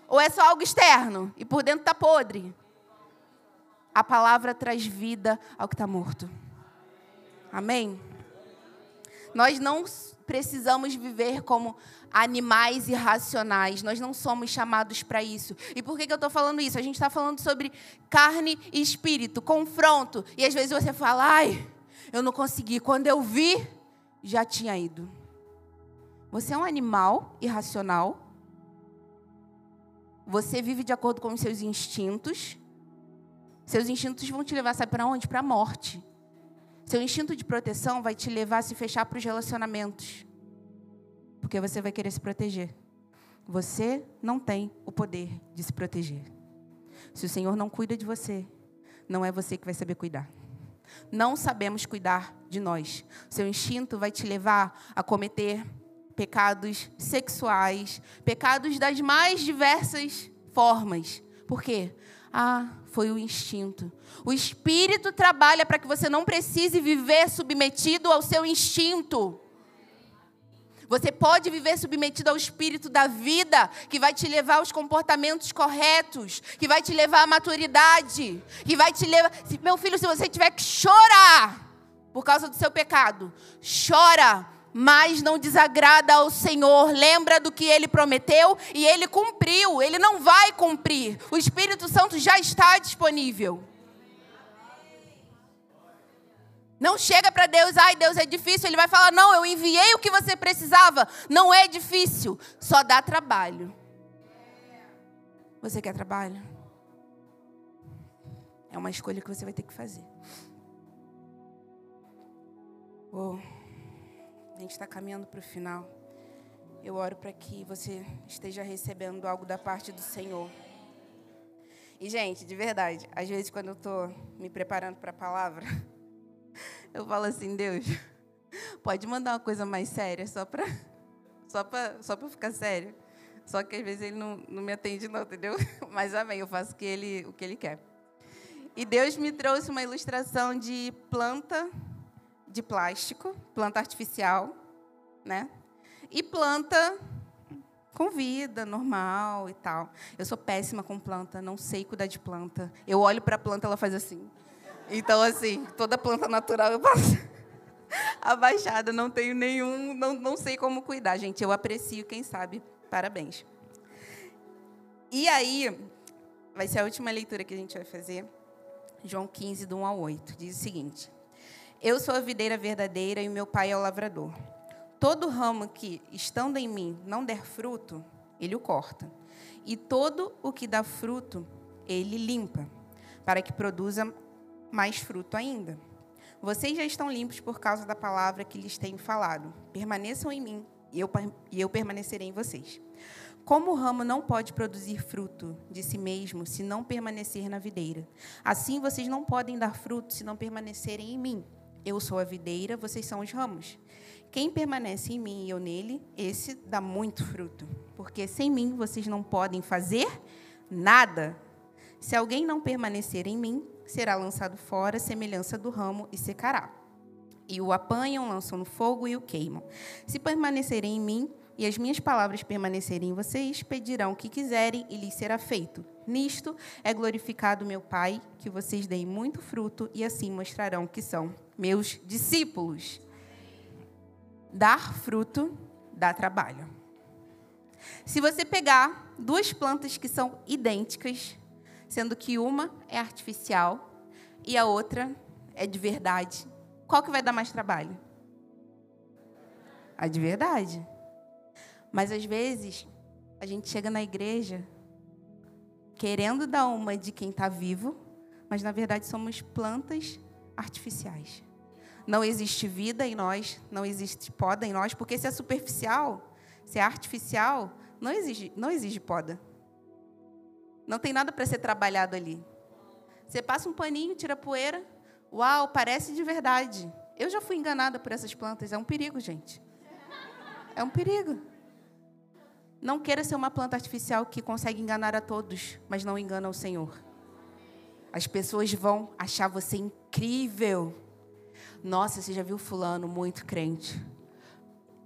Ou é só algo externo e por dentro está podre? A palavra traz vida ao que está morto. Amém? Nós não precisamos viver como animais irracionais. Nós não somos chamados para isso. E por que, que eu estou falando isso? A gente está falando sobre carne e espírito, confronto. E às vezes você fala, ai, eu não consegui. Quando eu vi, já tinha ido. Você é um animal irracional. Você vive de acordo com os seus instintos. Seus instintos vão te levar, sabe para onde? Para a morte. Seu instinto de proteção vai te levar a se fechar para os relacionamentos. Porque você vai querer se proteger. Você não tem o poder de se proteger. Se o Senhor não cuida de você, não é você que vai saber cuidar. Não sabemos cuidar de nós. Seu instinto vai te levar a cometer pecados sexuais, pecados das mais diversas formas. Por quê? Ah, foi o instinto. O espírito trabalha para que você não precise viver submetido ao seu instinto. Você pode viver submetido ao espírito da vida, que vai te levar aos comportamentos corretos, que vai te levar à maturidade, que vai te levar. Meu filho, se você tiver que chorar por causa do seu pecado, chora mas não desagrada ao Senhor. Lembra do que ele prometeu e ele cumpriu. Ele não vai cumprir. O Espírito Santo já está disponível. Não chega para Deus, ai Deus é difícil. Ele vai falar: não, eu enviei o que você precisava. Não é difícil, só dá trabalho. Você quer trabalho? É uma escolha que você vai ter que fazer. Oh. A gente está caminhando para o final. Eu oro para que você esteja recebendo algo da parte do Senhor. E, gente, de verdade, às vezes quando eu estou me preparando para a palavra, eu falo assim, Deus, pode mandar uma coisa mais séria, só para só pra, só ficar sério. Só que às vezes ele não, não me atende, não, entendeu? Mas amém, eu faço o que, ele, o que ele quer. E Deus me trouxe uma ilustração de planta de plástico, planta artificial, né? E planta com vida, normal e tal. Eu sou péssima com planta, não sei cuidar de planta. Eu olho para a planta, ela faz assim. Então, assim, toda planta natural eu passo abaixada, não tenho nenhum, não, não sei como cuidar, gente. Eu aprecio quem sabe. Parabéns. E aí, vai ser a última leitura que a gente vai fazer. João 15, do 1 ao 8. Diz o seguinte: Eu sou a videira verdadeira e meu pai é o lavrador. Todo ramo que, estando em mim, não der fruto, ele o corta. E todo o que dá fruto, ele limpa, para que produza mais fruto ainda. Vocês já estão limpos por causa da palavra que lhes tenho falado. Permaneçam em mim e eu, e eu permanecerei em vocês. Como o ramo não pode produzir fruto de si mesmo se não permanecer na videira, assim vocês não podem dar fruto se não permanecerem em mim. Eu sou a videira, vocês são os ramos. Quem permanece em mim e eu nele, esse dá muito fruto, porque sem mim vocês não podem fazer nada. Se alguém não permanecer em mim, será lançado fora, semelhança do ramo, e secará. E o apanham, lançam no fogo e o queimam. Se permanecerem em mim, e as minhas palavras permanecerem em vocês, pedirão o que quiserem e lhes será feito. Nisto é glorificado meu Pai, que vocês deem muito fruto e assim mostrarão que são meus discípulos. Dar fruto dá trabalho. Se você pegar duas plantas que são idênticas, sendo que uma é artificial e a outra é de verdade, qual que vai dar mais trabalho? A de verdade. Mas às vezes a gente chega na igreja querendo dar uma de quem está vivo, mas na verdade somos plantas artificiais. Não existe vida em nós, não existe poda em nós, porque se é superficial, se é artificial, não exige, não exige poda. Não tem nada para ser trabalhado ali. Você passa um paninho, tira poeira, uau, parece de verdade. Eu já fui enganada por essas plantas, é um perigo, gente. É um perigo. Não queira ser uma planta artificial que consegue enganar a todos, mas não engana o Senhor. As pessoas vão achar você incrível. Nossa, você já viu fulano muito crente?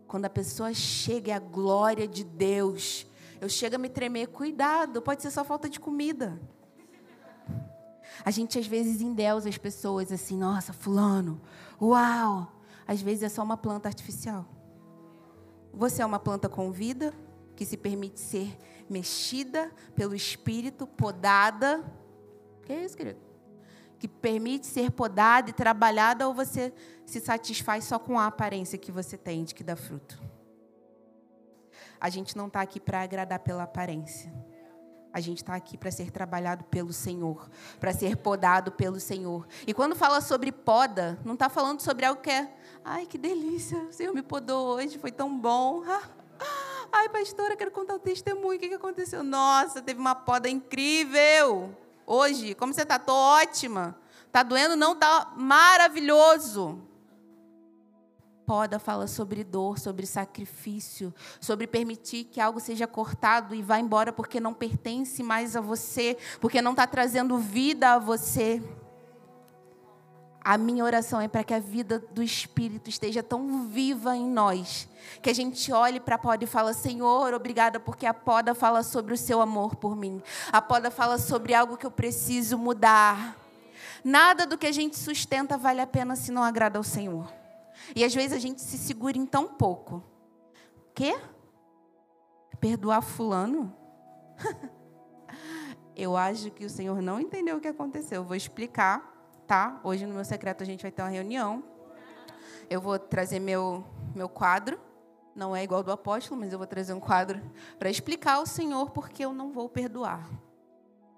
Quando a pessoa chega é a glória de Deus. Eu chego a me tremer, cuidado, pode ser só falta de comida. A gente às vezes endeusa as pessoas assim, nossa, fulano, uau. Às vezes é só uma planta artificial. Você é uma planta com vida que se permite ser mexida pelo Espírito, podada. Que é isso, querido? Que permite ser podada e trabalhada, ou você se satisfaz só com a aparência que você tem de que dá fruto? A gente não está aqui para agradar pela aparência. A gente está aqui para ser trabalhado pelo Senhor, para ser podado pelo Senhor. E quando fala sobre poda, não está falando sobre algo que é, ai que delícia, o Senhor me podou hoje, foi tão bom. Ai, pastora, quero contar o testemunho. O que aconteceu? Nossa, teve uma poda incrível. Hoje, como você está? Estou ótima. Está doendo? Não, está maravilhoso. Poda fala sobre dor, sobre sacrifício, sobre permitir que algo seja cortado e vá embora porque não pertence mais a você, porque não está trazendo vida a você. A minha oração é para que a vida do Espírito esteja tão viva em nós, que a gente olhe para a poda e fala: Senhor, obrigada, porque a poda fala sobre o seu amor por mim. A poda fala sobre algo que eu preciso mudar. Nada do que a gente sustenta vale a pena se não agrada ao Senhor. E às vezes a gente se segura em tão pouco. Quê? Perdoar fulano? eu acho que o Senhor não entendeu o que aconteceu. Eu vou explicar tá? Hoje no meu secreto a gente vai ter uma reunião. Eu vou trazer meu meu quadro. Não é igual do apóstolo, mas eu vou trazer um quadro para explicar ao Senhor porque eu não vou perdoar.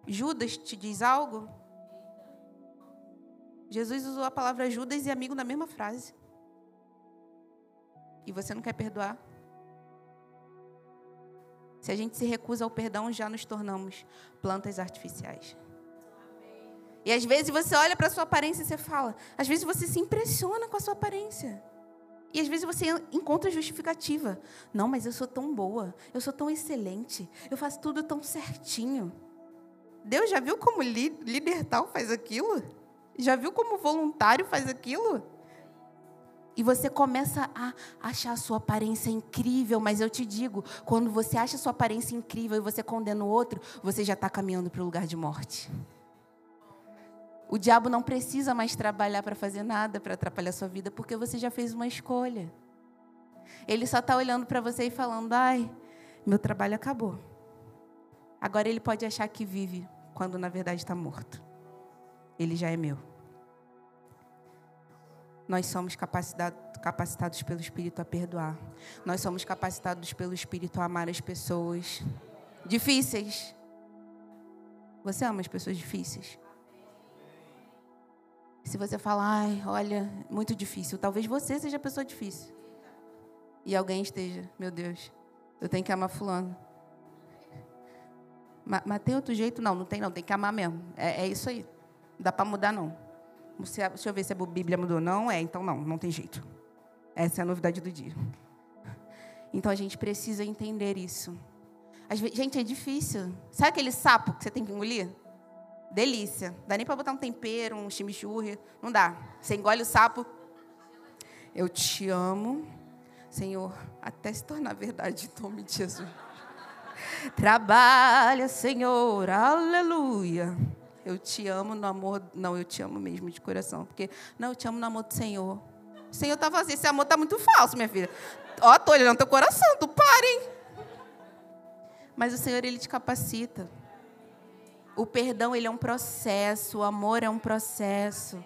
Judas te diz algo? Jesus usou a palavra Judas e amigo na mesma frase. E você não quer perdoar? Se a gente se recusa ao perdão, já nos tornamos plantas artificiais. E às vezes você olha para a sua aparência e você fala. Às vezes você se impressiona com a sua aparência. E às vezes você encontra justificativa. Não, mas eu sou tão boa, eu sou tão excelente, eu faço tudo tão certinho. Deus já viu como líder tal faz aquilo? Já viu como voluntário faz aquilo? E você começa a achar a sua aparência incrível, mas eu te digo, quando você acha a sua aparência incrível e você condena o outro, você já está caminhando para o lugar de morte. O diabo não precisa mais trabalhar para fazer nada para atrapalhar sua vida, porque você já fez uma escolha. Ele só está olhando para você e falando: ai, meu trabalho acabou. Agora ele pode achar que vive quando na verdade está morto. Ele já é meu. Nós somos capacitados pelo Espírito a perdoar. Nós somos capacitados pelo Espírito a amar as pessoas difíceis. Você ama as pessoas difíceis? Se você falar, ai, olha, muito difícil, talvez você seja a pessoa difícil. E alguém esteja, meu Deus, eu tenho que amar fulano. Mas, mas tem outro jeito? Não, não tem não, tem que amar mesmo. É, é isso aí. Não dá para mudar não. Deixa eu ver se a Bíblia mudou. Não é, então não, não tem jeito. Essa é a novidade do dia. Então a gente precisa entender isso. gente, é difícil. Sabe aquele sapo que você tem que engolir? Delícia. Dá nem para botar um tempero, um chimichurri. Não dá. Você engole o sapo. Eu te amo, Senhor, até se tornar verdade em nome de Jesus. Trabalha, Senhor, aleluia. Eu te amo no amor. Não, eu te amo mesmo de coração. Porque, não, eu te amo no amor do Senhor. O Senhor está vazio. Esse amor está muito falso, minha filha. Ó, estou olhando teu coração, tu parem. Mas o Senhor, Ele te capacita. O perdão, ele é um processo, o amor é um processo.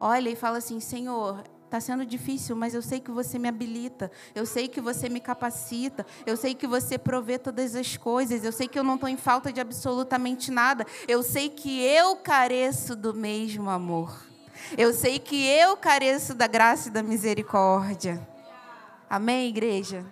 Olha e fala assim: Senhor, está sendo difícil, mas eu sei que você me habilita, eu sei que você me capacita, eu sei que você provê todas as coisas, eu sei que eu não estou em falta de absolutamente nada, eu sei que eu careço do mesmo amor, eu sei que eu careço da graça e da misericórdia. Amém, igreja?